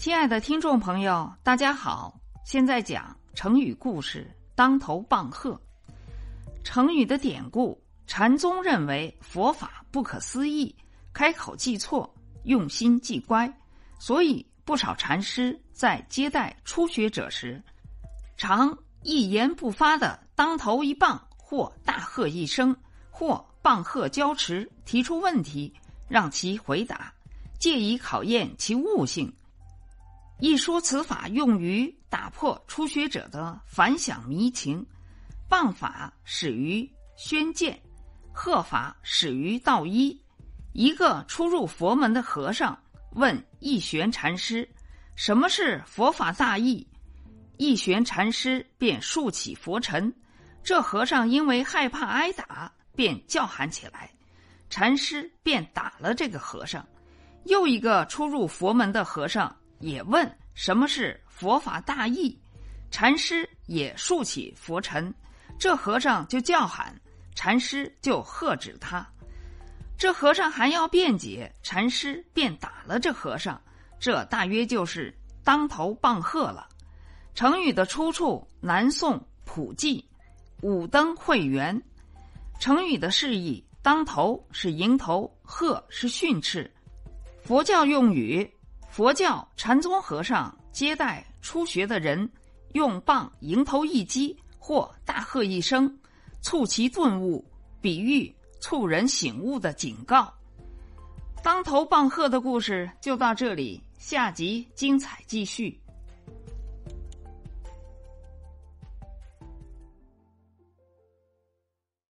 亲爱的听众朋友，大家好！现在讲成语故事“当头棒喝”。成语的典故：禅宗认为佛法不可思议，开口即错，用心即乖，所以不少禅师在接待初学者时，常一言不发的当头一棒，或大喝一声，或棒喝交持，提出问题让其回答，借以考验其悟性。一说此法用于打破初学者的反想迷情，棒法始于宣鉴，喝法始于道一。一个初入佛门的和尚问义玄禅师：“什么是佛法大义？”义玄禅师便竖起佛尘。这和尚因为害怕挨打，便叫喊起来，禅师便打了这个和尚。又一个初入佛门的和尚。也问什么是佛法大义，禅师也竖起佛尘，这和尚就叫喊，禅师就喝止他。这和尚还要辩解，禅师便打了这和尚。这大约就是当头棒喝了。成语的出处：南宋普济《五灯会元》。成语的释义：当头是迎头，喝是训斥。佛教用语。佛教禅宗和尚接待初学的人，用棒迎头一击，或大喝一声，促其顿悟，比喻促人醒悟的警告。当头棒喝的故事就到这里，下集精彩继续。